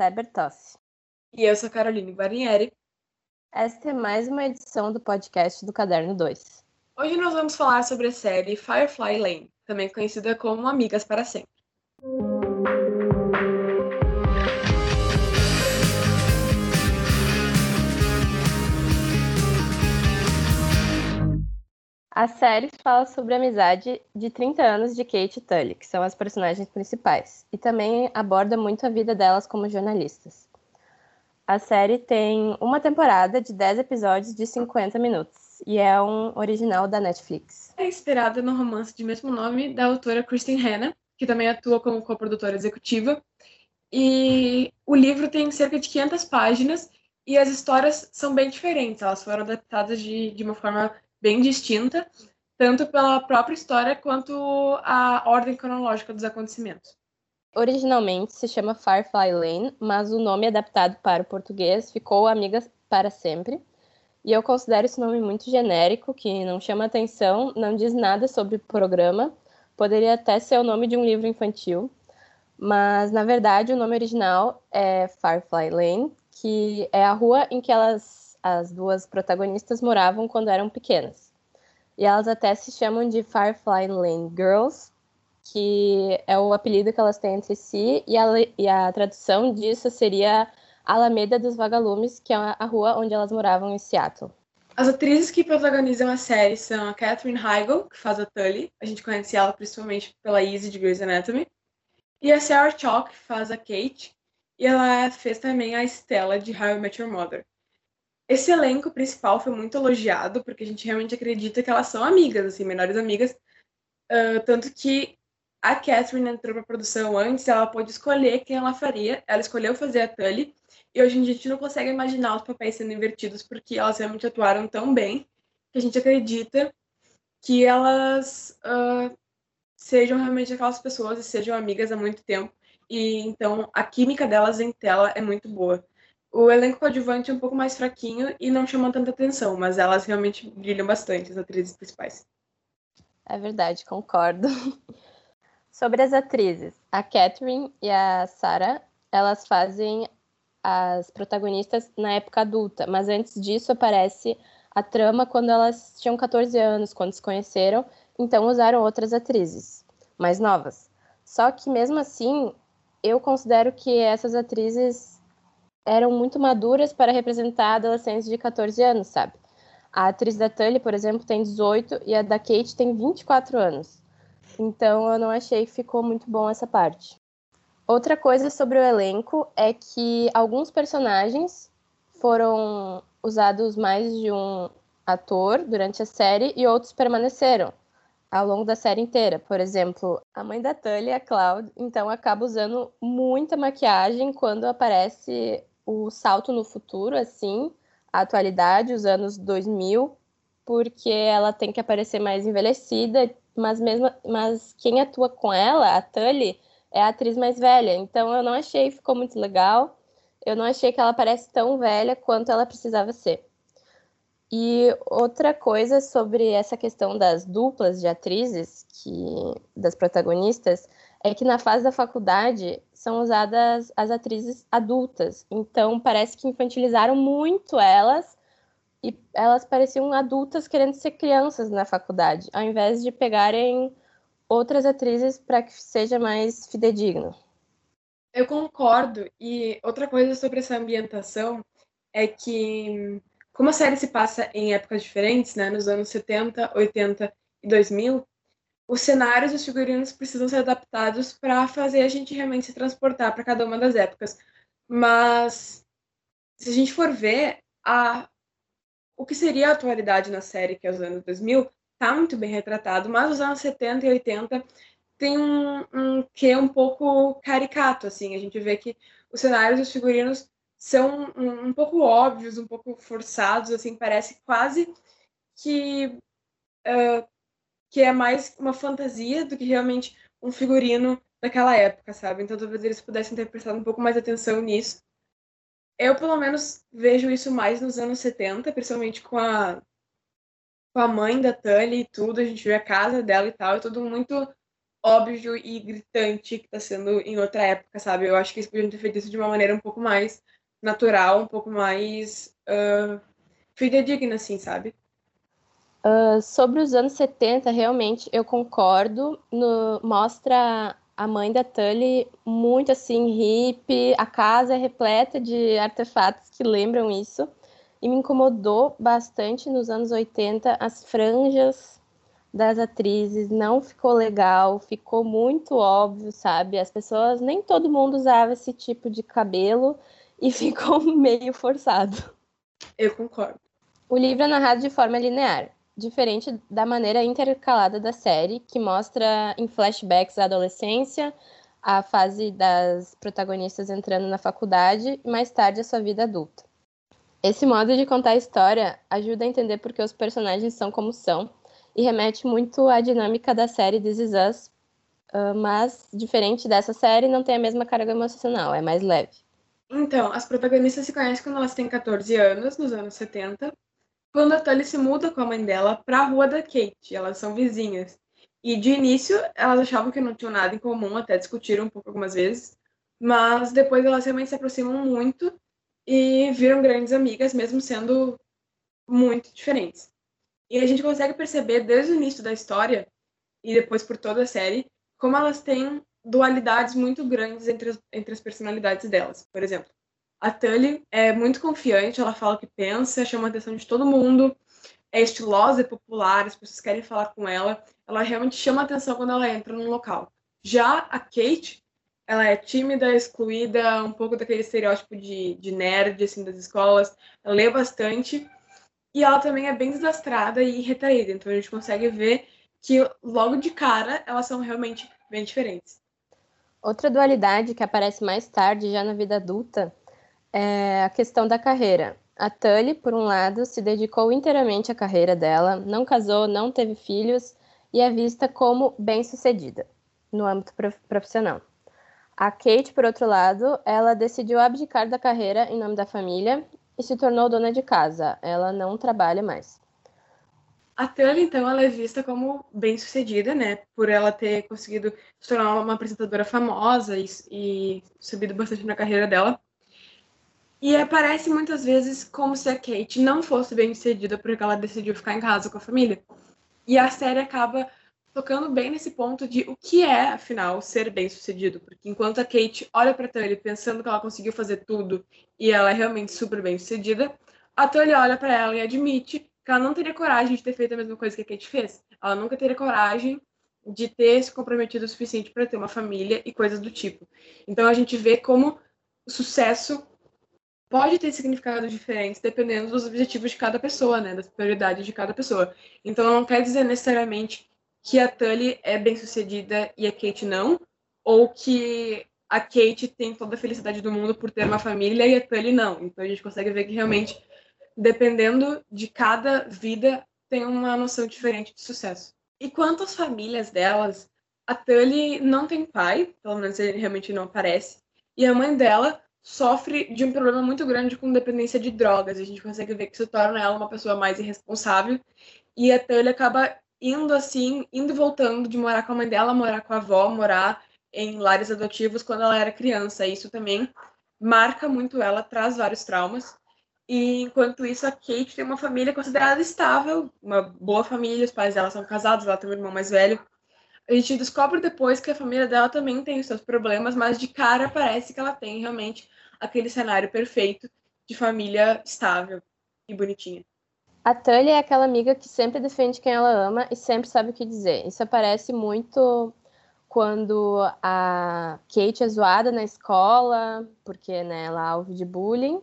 Té Bertossi. E eu sou Caroline Guarnieri. Esta é mais uma edição do podcast do Caderno 2. Hoje nós vamos falar sobre a série Firefly Lane, também conhecida como Amigas para Sempre. A série fala sobre a amizade de 30 anos de Kate e Tully, que são as personagens principais, e também aborda muito a vida delas como jornalistas. A série tem uma temporada de 10 episódios de 50 minutos e é um original da Netflix. É inspirada no romance de mesmo nome da autora Kristen Hanna, que também atua como coprodutora executiva. E o livro tem cerca de 500 páginas e as histórias são bem diferentes. Elas foram adaptadas de, de uma forma bem distinta, tanto pela própria história quanto a ordem cronológica dos acontecimentos. Originalmente se chama Firefly Lane, mas o nome adaptado para o português ficou Amigas para Sempre. E eu considero esse nome muito genérico, que não chama atenção, não diz nada sobre o programa. Poderia até ser o nome de um livro infantil, mas na verdade o nome original é Firefly Lane, que é a rua em que elas as duas protagonistas moravam quando eram pequenas. E elas até se chamam de Firefly Lane Girls, que é o apelido que elas têm entre si, e a, e a tradução disso seria Alameda dos Vagalumes, que é a rua onde elas moravam em Seattle. As atrizes que protagonizam a série são a Catherine Heigl, que faz a Tully, a gente conhece ela principalmente pela Izzy de Grey's Anatomy, e a Sarah Chalk, que faz a Kate, e ela fez também a Stella de How I Met Your Mother. Esse elenco principal foi muito elogiado, porque a gente realmente acredita que elas são amigas, assim, melhores amigas. Uh, tanto que a Catherine entrou para produção antes, ela pôde escolher quem ela faria. Ela escolheu fazer a Tully. E hoje em dia a gente não consegue imaginar os papéis sendo invertidos, porque elas realmente atuaram tão bem que a gente acredita que elas uh, sejam realmente aquelas pessoas e sejam amigas há muito tempo. E então a química delas em tela é muito boa. O elenco coadjuvante é um pouco mais fraquinho e não chama tanta atenção, mas elas realmente brilham bastante, as atrizes principais. É verdade, concordo. Sobre as atrizes, a Catherine e a Sarah, elas fazem as protagonistas na época adulta, mas antes disso aparece a trama quando elas tinham 14 anos, quando se conheceram, então usaram outras atrizes mais novas. Só que mesmo assim, eu considero que essas atrizes eram muito maduras para representar adolescentes de 14 anos, sabe? A atriz da Tully, por exemplo, tem 18 e a da Kate tem 24 anos. Então eu não achei que ficou muito bom essa parte. Outra coisa sobre o elenco é que alguns personagens foram usados mais de um ator durante a série e outros permaneceram ao longo da série inteira. Por exemplo, a mãe da Tully, a Cloud, então acaba usando muita maquiagem quando aparece o salto no futuro, assim, a atualidade, os anos 2000, porque ela tem que aparecer mais envelhecida, mas mesmo, mas quem atua com ela, a Tully, é a atriz mais velha. Então eu não achei ficou muito legal. Eu não achei que ela parece tão velha quanto ela precisava ser. E outra coisa sobre essa questão das duplas de atrizes, que das protagonistas, é que na fase da faculdade são usadas as atrizes adultas. Então parece que infantilizaram muito elas e elas pareciam adultas querendo ser crianças na faculdade, ao invés de pegarem outras atrizes para que seja mais fidedigno. Eu concordo. E outra coisa sobre essa ambientação é que, como a série se passa em épocas diferentes, né, nos anos 70, 80 e 2000, os cenários e os figurinos precisam ser adaptados para fazer a gente realmente se transportar para cada uma das épocas. Mas se a gente for ver a o que seria a atualidade na série, que é os anos 2000, tá muito bem retratado, mas os anos 70 e 80 tem um, um que um pouco caricato, assim, a gente vê que os cenários e os figurinos são um, um pouco óbvios, um pouco forçados, assim, parece quase que uh, que é mais uma fantasia do que realmente um figurino daquela época, sabe? Então talvez eles pudessem ter prestado um pouco mais atenção nisso. Eu, pelo menos, vejo isso mais nos anos 70, principalmente com a, com a mãe da Tully e tudo. A gente vê a casa dela e tal, é tudo muito óbvio e gritante que está sendo em outra época, sabe? Eu acho que eles podiam ter feito isso de uma maneira um pouco mais natural, um pouco mais uh, fidedigna, assim, sabe? Uh, sobre os anos 70, realmente eu concordo. No, mostra a mãe da Tully muito assim, hippie, a casa é repleta de artefatos que lembram isso. E me incomodou bastante nos anos 80 as franjas das atrizes, não ficou legal, ficou muito óbvio, sabe? As pessoas, nem todo mundo usava esse tipo de cabelo e ficou meio forçado. Eu concordo. O livro é narrado de forma linear diferente da maneira intercalada da série, que mostra em flashbacks a adolescência, a fase das protagonistas entrando na faculdade e mais tarde a sua vida adulta. Esse modo de contar a história ajuda a entender por que os personagens são como são e remete muito à dinâmica da série This Is Us, uh, mas, diferente dessa série, não tem a mesma carga emocional, é mais leve. Então, as protagonistas se conhecem quando elas têm 14 anos, nos anos 70, quando a Tully se muda com a mãe dela para a rua da Kate, elas são vizinhas. E de início elas achavam que não tinham nada em comum, até discutiram um pouco algumas vezes, mas depois elas realmente se aproximam muito e viram grandes amigas, mesmo sendo muito diferentes. E a gente consegue perceber desde o início da história e depois por toda a série como elas têm dualidades muito grandes entre as, entre as personalidades delas. Por exemplo, a Tully é muito confiante, ela fala o que pensa, chama a atenção de todo mundo, é estilosa e popular, as pessoas querem falar com ela. Ela realmente chama a atenção quando ela entra num local. Já a Kate, ela é tímida, excluída, um pouco daquele estereótipo de, de nerd, assim, das escolas. Ela lê bastante. E ela também é bem desastrada e retraída. Então a gente consegue ver que logo de cara elas são realmente bem diferentes. Outra dualidade que aparece mais tarde, já na vida adulta, é a questão da carreira. A Tully, por um lado, se dedicou inteiramente à carreira dela, não casou, não teve filhos e é vista como bem-sucedida no âmbito profissional. A Kate, por outro lado, ela decidiu abdicar da carreira em nome da família e se tornou dona de casa. Ela não trabalha mais. A Tully, então, ela é vista como bem-sucedida, né? Por ela ter conseguido se tornar uma apresentadora famosa e, e subido bastante na carreira dela. E aparece muitas vezes como se a Kate não fosse bem sucedida porque ela decidiu ficar em casa com a família. E a série acaba tocando bem nesse ponto de o que é, afinal, ser bem sucedido. Porque enquanto a Kate olha para Tully pensando que ela conseguiu fazer tudo e ela é realmente super bem sucedida, a Tully olha para ela e admite que ela não teria coragem de ter feito a mesma coisa que a Kate fez. Ela nunca teria coragem de ter se comprometido o suficiente para ter uma família e coisas do tipo. Então a gente vê como o sucesso pode ter significados diferentes dependendo dos objetivos de cada pessoa, né, das prioridades de cada pessoa. Então não quer dizer necessariamente que a Tully é bem sucedida e a Kate não, ou que a Kate tem toda a felicidade do mundo por ter uma família e a Tully não. Então a gente consegue ver que realmente, dependendo de cada vida, tem uma noção diferente de sucesso. E quanto às famílias delas, a Tully não tem pai, pelo menos ele realmente não aparece, e a mãe dela sofre de um problema muito grande com dependência de drogas. A gente consegue ver que isso torna ela uma pessoa mais irresponsável. E até ele acaba indo assim, indo e voltando de morar com a mãe dela, morar com a avó, morar em lares adotivos quando ela era criança. Isso também marca muito ela, traz vários traumas. E enquanto isso, a Kate tem uma família considerada estável, uma boa família, os pais dela são casados, ela tem um irmão mais velho. A gente descobre depois que a família dela também tem os seus problemas, mas de cara parece que ela tem realmente aquele cenário perfeito de família estável e bonitinha. A Tully é aquela amiga que sempre defende quem ela ama e sempre sabe o que dizer. Isso aparece muito quando a Kate é zoada na escola, porque né, ela é alvo de bullying.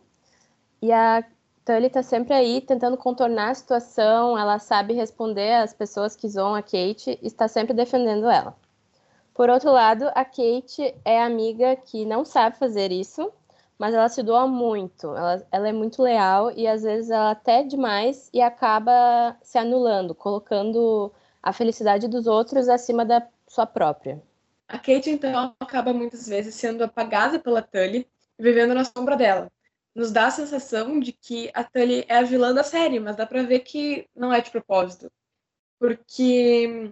E a então ele está sempre aí tentando contornar a situação, ela sabe responder às pessoas que zoam a Kate e está sempre defendendo ela. Por outro lado, a Kate é amiga que não sabe fazer isso, mas ela se doa muito, ela, ela é muito leal e às vezes ela até demais e acaba se anulando, colocando a felicidade dos outros acima da sua própria. A Kate, então, acaba muitas vezes sendo apagada pela Tully, vivendo na sombra dela nos dá a sensação de que a Tully é a vilã da série, mas dá pra ver que não é de propósito. Porque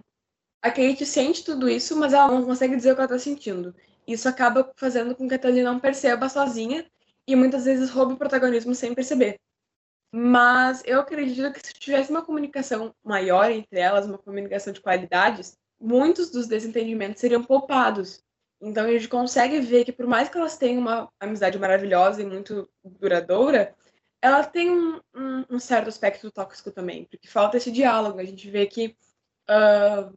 A Kate sente tudo isso, mas ela não consegue dizer o que ela tá sentindo. Isso acaba fazendo com que a Tully não perceba sozinha e muitas vezes roube o protagonismo sem perceber. Mas eu acredito que se tivesse uma comunicação maior entre elas, uma comunicação de qualidades, muitos dos desentendimentos seriam poupados. Então a gente consegue ver que por mais que elas tenham uma amizade maravilhosa e muito duradoura, ela tem um, um, um certo aspecto tóxico também, porque falta esse diálogo. A gente vê que uh,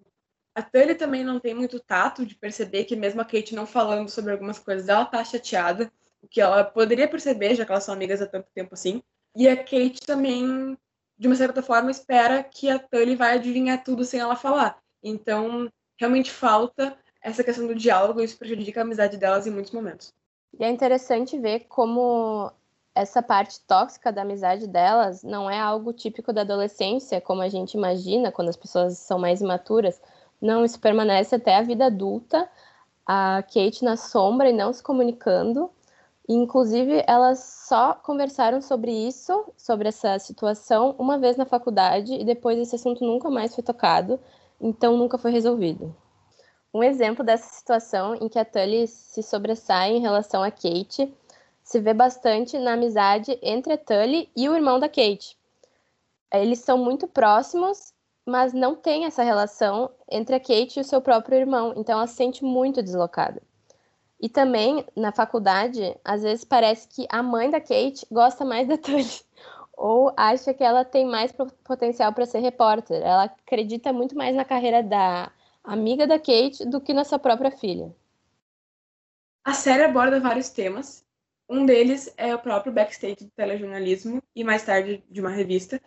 a Tully também não tem muito tato de perceber que mesmo a Kate não falando sobre algumas coisas, ela tá chateada, o que ela poderia perceber, já que elas são amigas há tanto tempo assim. E a Kate também, de uma certa forma, espera que a Tully vai adivinhar tudo sem ela falar. Então, realmente falta essa questão do diálogo, isso prejudica a amizade delas em muitos momentos. E é interessante ver como essa parte tóxica da amizade delas não é algo típico da adolescência, como a gente imagina quando as pessoas são mais imaturas. Não, isso permanece até a vida adulta, a Kate na sombra e não se comunicando. Inclusive, elas só conversaram sobre isso, sobre essa situação, uma vez na faculdade e depois esse assunto nunca mais foi tocado, então nunca foi resolvido. Um exemplo dessa situação em que a Tully se sobressai em relação a Kate se vê bastante na amizade entre a Tully e o irmão da Kate. Eles são muito próximos, mas não tem essa relação entre a Kate e o seu próprio irmão, então ela se sente muito deslocada. E também, na faculdade, às vezes parece que a mãe da Kate gosta mais da Tully. Ou acha que ela tem mais potencial para ser repórter. Ela acredita muito mais na carreira da amiga da Kate do que na sua própria filha. A série aborda vários temas. Um deles é o próprio backstage do telejornalismo e mais tarde de uma revista.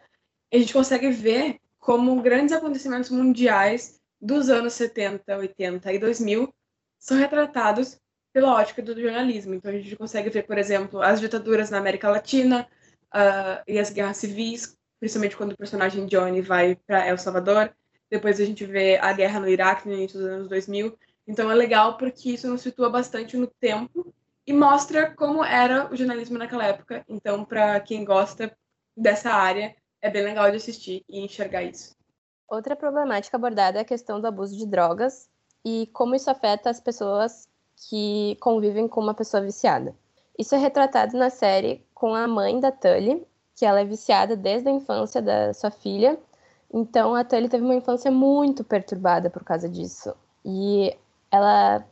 A gente consegue ver como grandes acontecimentos mundiais dos anos 70, 80 e 2000 são retratados pela ótica do jornalismo. Então a gente consegue ver, por exemplo, as ditaduras na América Latina uh, e as guerras civis, principalmente quando o personagem Johnny vai para El Salvador. Depois a gente vê a guerra no Iraque no início dos anos 2000. Então é legal porque isso nos situa bastante no tempo e mostra como era o jornalismo naquela época. Então, para quem gosta dessa área, é bem legal de assistir e enxergar isso. Outra problemática abordada é a questão do abuso de drogas e como isso afeta as pessoas que convivem com uma pessoa viciada. Isso é retratado na série com a mãe da Tully, que ela é viciada desde a infância da sua filha. Então a Tully teve uma infância muito perturbada por causa disso. E ela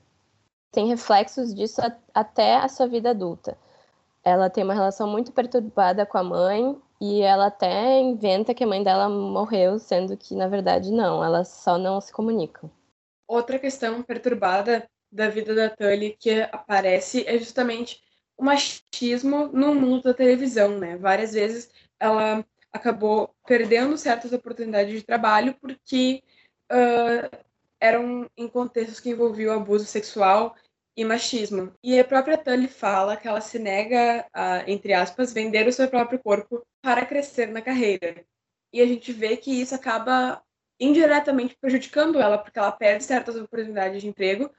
tem reflexos disso até a sua vida adulta. Ela tem uma relação muito perturbada com a mãe e ela até inventa que a mãe dela morreu, sendo que na verdade não, elas só não se comunicam. Outra questão perturbada da vida da Tully que aparece é justamente o machismo no mundo da televisão, né? Várias vezes ela acabou perdendo certas oportunidades de trabalho porque uh, eram em contextos que envolviam abuso sexual e machismo. E a própria Tully fala que ela se nega a, entre aspas, vender o seu próprio corpo para crescer na carreira. E a gente vê que isso acaba indiretamente prejudicando ela, porque ela perde certas oportunidades de emprego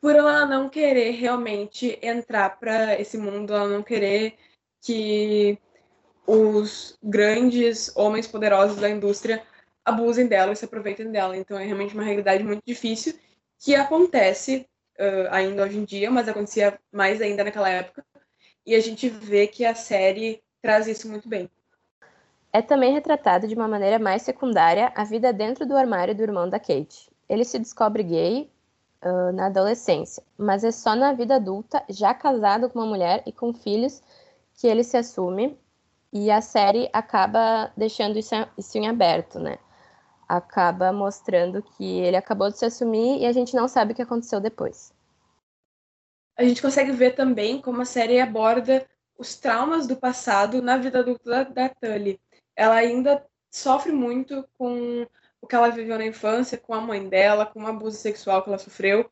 por ela não querer realmente entrar para esse mundo, ela não querer que os grandes homens poderosos da indústria abusem dela e se aproveitem dela. Então é realmente uma realidade muito difícil que acontece uh, ainda hoje em dia, mas acontecia mais ainda naquela época. E a gente vê que a série traz isso muito bem. É também retratado de uma maneira mais secundária a vida dentro do armário do irmão da Kate. Ele se descobre gay uh, na adolescência, mas é só na vida adulta, já casado com uma mulher e com filhos, que ele se assume e a série acaba deixando isso, isso em aberto, né? Acaba mostrando que ele acabou de se assumir e a gente não sabe o que aconteceu depois. A gente consegue ver também como a série aborda os traumas do passado na vida adulta da, da Tully. Ela ainda sofre muito com o que ela viveu na infância com a mãe dela, com o abuso sexual que ela sofreu.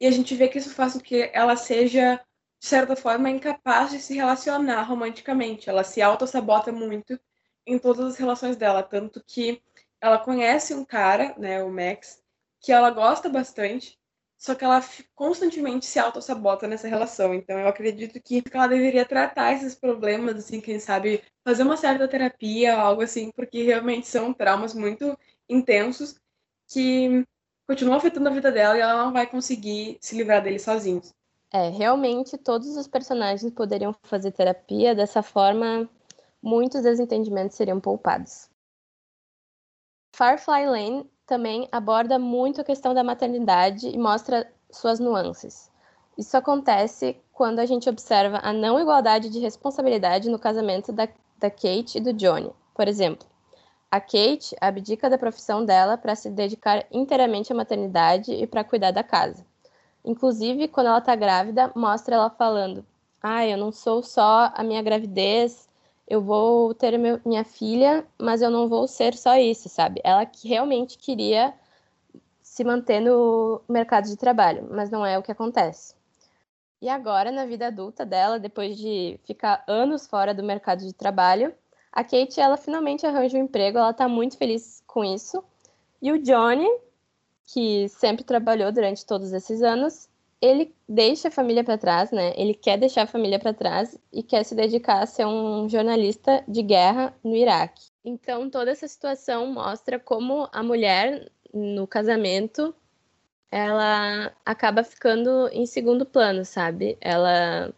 E a gente vê que isso faz com que ela seja, de certa forma, incapaz de se relacionar romanticamente. Ela se auto-sabota muito em todas as relações dela, tanto que ela conhece um cara, né, o Max, que ela gosta bastante, só que ela constantemente se auto-sabota nessa relação. Então eu acredito que ela deveria tratar esses problemas, assim, quem sabe fazer uma certa terapia, algo assim, porque realmente são traumas muito intensos que continuam afetando a vida dela e ela não vai conseguir se livrar deles sozinhos. É, realmente todos os personagens poderiam fazer terapia, dessa forma muitos desentendimentos seriam poupados. Firefly Lane também aborda muito a questão da maternidade e mostra suas nuances. Isso acontece quando a gente observa a não igualdade de responsabilidade no casamento da, da Kate e do Johnny. Por exemplo, a Kate abdica da profissão dela para se dedicar inteiramente à maternidade e para cuidar da casa. Inclusive, quando ela está grávida, mostra ela falando: Ah, eu não sou só a minha gravidez, eu vou ter meu, minha filha, mas eu não vou ser só isso, sabe? Ela que realmente queria se manter no mercado de trabalho, mas não é o que acontece. E agora, na vida adulta dela, depois de ficar anos fora do mercado de trabalho, a Kate, ela finalmente arranja um emprego, ela tá muito feliz com isso. E o Johnny, que sempre trabalhou durante todos esses anos, ele deixa a família para trás, né? Ele quer deixar a família para trás e quer se dedicar a ser um jornalista de guerra no Iraque. Então, toda essa situação mostra como a mulher no casamento ela acaba ficando em segundo plano, sabe? Ela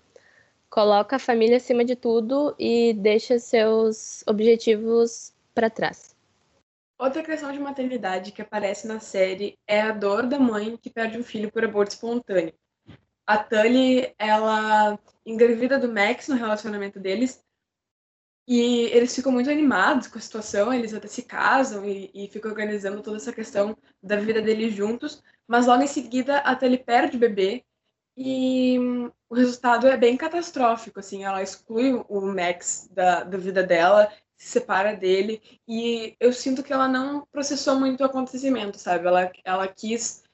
coloca a família acima de tudo e deixa seus objetivos para trás. Outra questão de maternidade que aparece na série é a dor da mãe que perde um filho por aborto espontâneo. A Tully, ela engravida do Max no relacionamento deles e eles ficam muito animados com a situação, eles até se casam e, e ficam organizando toda essa questão da vida deles juntos, mas logo em seguida a Tully perde o bebê e o resultado é bem catastrófico, assim, ela exclui o Max da, da vida dela se separa dele e eu sinto que ela não processou muito o acontecimento, sabe? Ela, ela quis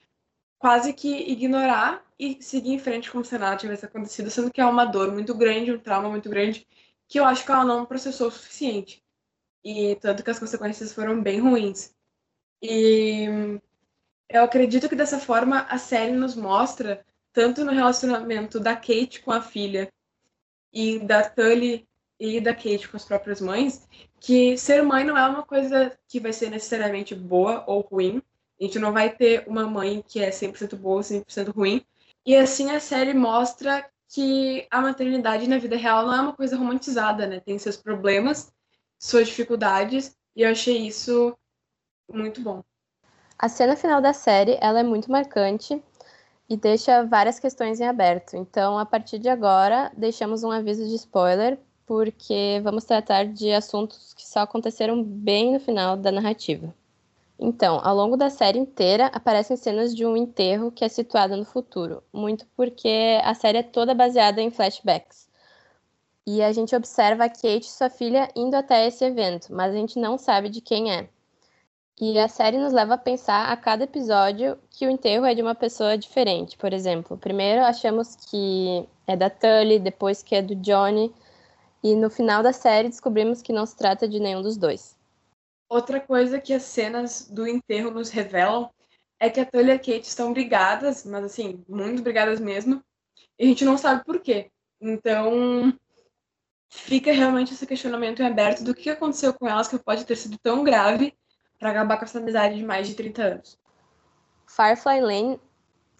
quase que ignorar e seguir em frente como se nada tivesse acontecido, sendo que é uma dor muito grande, um trauma muito grande, que eu acho que ela não processou o suficiente. E tanto que as consequências foram bem ruins. E eu acredito que dessa forma a série nos mostra, tanto no relacionamento da Kate com a filha e da Tully e da Kate com as próprias mães, que ser mãe não é uma coisa que vai ser necessariamente boa ou ruim. A gente não vai ter uma mãe que é 100% boa ou 100% ruim. E assim a série mostra que a maternidade na vida real não é uma coisa romantizada, né? Tem seus problemas, suas dificuldades, e eu achei isso muito bom. A cena final da série, ela é muito marcante e deixa várias questões em aberto. Então, a partir de agora, deixamos um aviso de spoiler porque vamos tratar de assuntos que só aconteceram bem no final da narrativa. Então, ao longo da série inteira, aparecem cenas de um enterro que é situado no futuro, muito porque a série é toda baseada em flashbacks. E a gente observa a Kate e sua filha indo até esse evento, mas a gente não sabe de quem é. E a série nos leva a pensar a cada episódio que o enterro é de uma pessoa diferente. Por exemplo, primeiro achamos que é da Tully, depois que é do Johnny, e no final da série descobrimos que não se trata de nenhum dos dois. Outra coisa que as cenas do enterro nos revelam é que a Tully e a Kate estão brigadas, mas assim, muito brigadas mesmo, e a gente não sabe por quê. Então, fica realmente esse questionamento em aberto do que aconteceu com elas que pode ter sido tão grave para acabar com essa amizade de mais de 30 anos. Firefly Lane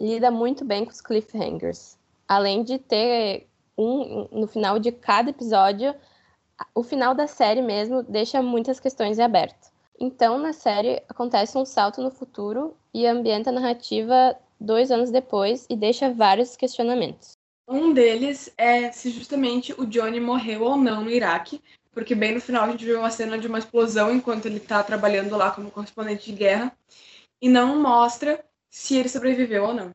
lida muito bem com os cliffhangers. Além de ter um, no final de cada episódio, o final da série mesmo deixa muitas questões em aberto. Então, na série, acontece um salto no futuro e ambienta a narrativa dois anos depois e deixa vários questionamentos. Um deles é se justamente o Johnny morreu ou não no Iraque, porque bem no final a gente vê uma cena de uma explosão enquanto ele está trabalhando lá como correspondente de guerra e não mostra se ele sobreviveu ou não.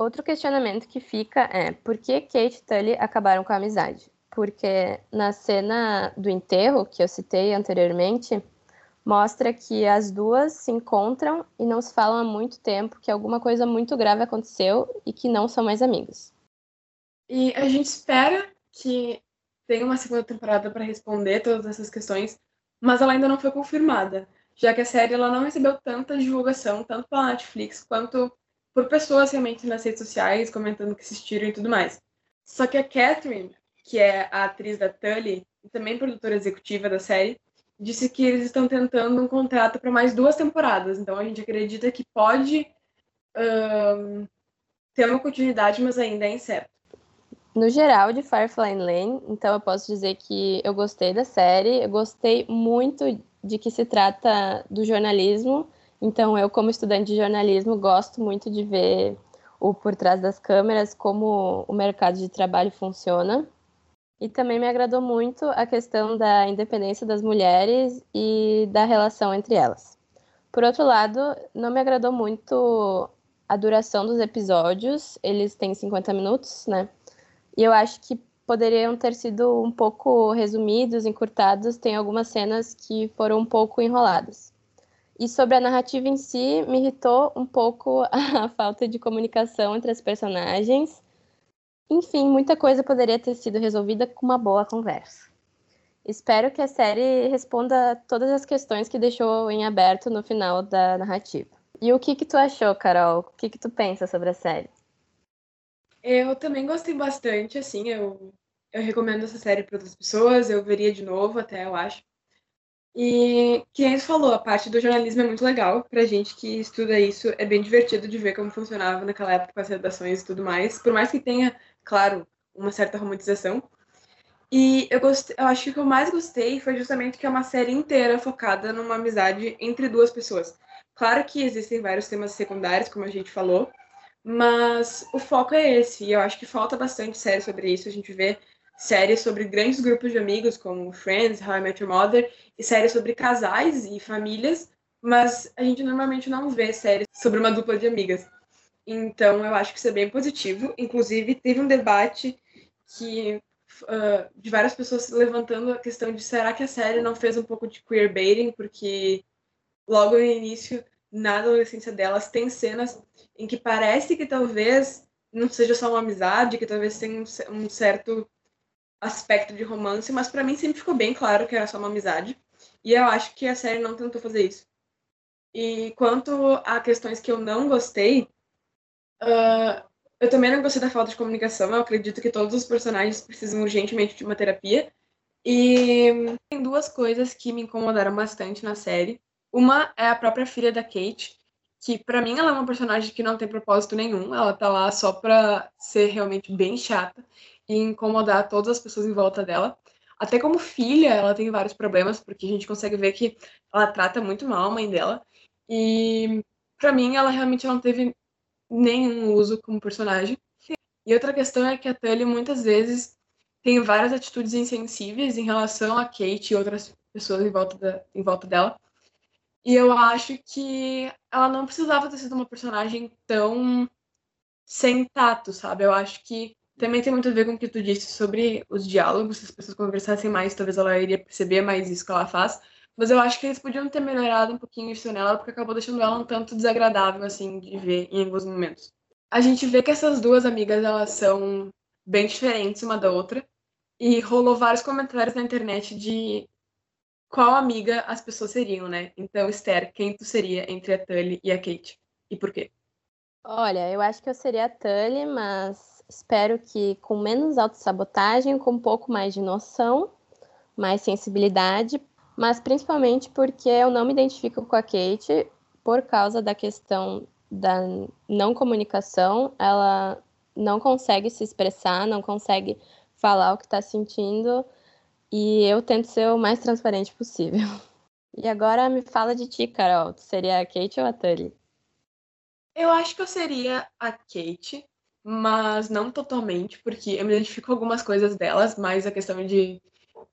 Outro questionamento que fica é por que Kate e Tully acabaram com a amizade? Porque na cena do enterro, que eu citei anteriormente, mostra que as duas se encontram e não se falam há muito tempo, que alguma coisa muito grave aconteceu e que não são mais amigos. E a gente espera que tenha uma segunda temporada para responder todas essas questões, mas ela ainda não foi confirmada, já que a série ela não recebeu tanta divulgação, tanto pela Netflix quanto por pessoas realmente nas redes sociais comentando que assistiram e tudo mais. Só que a Catherine, que é a atriz da Tully e também produtora executiva da série, disse que eles estão tentando um contrato para mais duas temporadas. Então a gente acredita que pode um, ter uma continuidade, mas ainda é incerto. No geral, de Firefly Lane, então eu posso dizer que eu gostei da série, eu gostei muito de que se trata do jornalismo, então eu, como estudante de jornalismo, gosto muito de ver o por trás das câmeras, como o mercado de trabalho funciona. E também me agradou muito a questão da independência das mulheres e da relação entre elas. Por outro lado, não me agradou muito a duração dos episódios, eles têm 50 minutos, né? E eu acho que poderiam ter sido um pouco resumidos, encurtados, tem algumas cenas que foram um pouco enroladas. E sobre a narrativa em si, me irritou um pouco a falta de comunicação entre as personagens. Enfim, muita coisa poderia ter sido resolvida com uma boa conversa. Espero que a série responda todas as questões que deixou em aberto no final da narrativa. E o que que tu achou, Carol? O que que tu pensa sobre a série? Eu também gostei bastante, assim, eu, eu recomendo essa série para outras pessoas, eu veria de novo até, eu acho. E que nem falou, a parte do jornalismo é muito legal pra gente que estuda isso. É bem divertido de ver como funcionava naquela época as redações e tudo mais. Por mais que tenha, claro, uma certa romantização. E eu, gostei, eu acho que o que eu mais gostei foi justamente que é uma série inteira focada numa amizade entre duas pessoas. Claro que existem vários temas secundários, como a gente falou, mas o foco é esse. E eu acho que falta bastante série sobre isso. A gente vê séries sobre grandes grupos de amigos, como Friends, How I Met Your Mother, e séries sobre casais e famílias, mas a gente normalmente não vê séries sobre uma dupla de amigas. Então, eu acho que isso é bem positivo. Inclusive, teve um debate que uh, de várias pessoas levantando a questão de será que a série não fez um pouco de queerbaiting, porque logo no início, na adolescência delas, tem cenas em que parece que talvez não seja só uma amizade, que talvez tenha um certo aspecto de romance, mas para mim sempre ficou bem claro que era só uma amizade. E eu acho que a série não tentou fazer isso. E quanto a questões que eu não gostei, uh, eu também não gostei da falta de comunicação. Eu acredito que todos os personagens precisam urgentemente de uma terapia. E tem duas coisas que me incomodaram bastante na série. Uma é a própria filha da Kate, que para mim ela é uma personagem que não tem propósito nenhum. Ela tá lá só pra ser realmente bem chata e incomodar todas as pessoas em volta dela. Até como filha, ela tem vários problemas, porque a gente consegue ver que ela trata muito mal a mãe dela. E para mim, ela realmente não teve nenhum uso como personagem. E outra questão é que a Tully muitas vezes tem várias atitudes insensíveis em relação a Kate e outras pessoas em volta, da, em volta dela. E eu acho que ela não precisava ter sido uma personagem tão sem tato, sabe? Eu acho que também tem muito a ver com o que tu disse sobre os diálogos. Se as pessoas conversassem mais, talvez ela iria perceber mais isso que ela faz. Mas eu acho que eles podiam ter melhorado um pouquinho isso nela, porque acabou deixando ela um tanto desagradável, assim, de ver em alguns momentos. A gente vê que essas duas amigas, elas são bem diferentes uma da outra. E rolou vários comentários na internet de qual amiga as pessoas seriam, né? Então, Esther, quem tu seria entre a Tully e a Kate? E por quê? Olha, eu acho que eu seria a Tully, mas espero que com menos autossabotagem, com um pouco mais de noção, mais sensibilidade, mas principalmente porque eu não me identifico com a Kate por causa da questão da não comunicação, ela não consegue se expressar, não consegue falar o que está sentindo, e eu tento ser o mais transparente possível. E agora me fala de ti, Carol. Tu seria a Kate ou a Tully? Eu acho que eu seria a Kate, mas não totalmente, porque eu me identifico com algumas coisas delas, mais a questão de.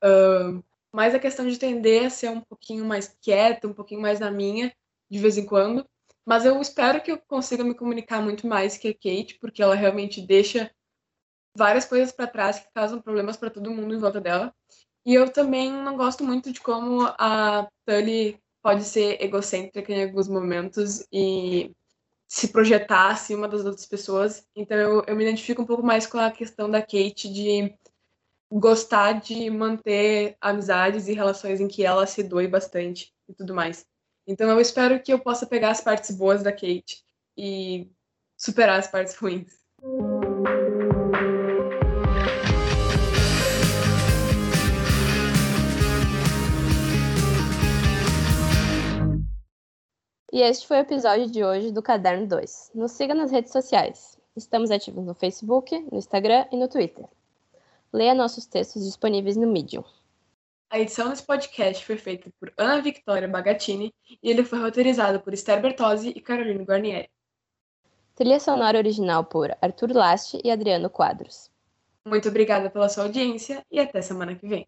Uh, mais a questão de tender a ser um pouquinho mais quieta, um pouquinho mais na minha, de vez em quando. Mas eu espero que eu consiga me comunicar muito mais que a Kate, porque ela realmente deixa várias coisas para trás que causam problemas para todo mundo em volta dela. E eu também não gosto muito de como a Tully pode ser egocêntrica em alguns momentos e se projetar acima das outras pessoas. Então eu, eu me identifico um pouco mais com a questão da Kate de gostar de manter amizades e relações em que ela se doe bastante e tudo mais. Então eu espero que eu possa pegar as partes boas da Kate e superar as partes ruins. E este foi o episódio de hoje do Caderno 2. Nos siga nas redes sociais. Estamos ativos no Facebook, no Instagram e no Twitter. Leia nossos textos disponíveis no Medium. A edição desse podcast foi feita por Ana Victoria Bagatini e ele foi roteirizado por Esther Bertozzi e Carolina Guarnieri. Trilha sonora original por Arthur Laste e Adriano Quadros. Muito obrigada pela sua audiência e até semana que vem.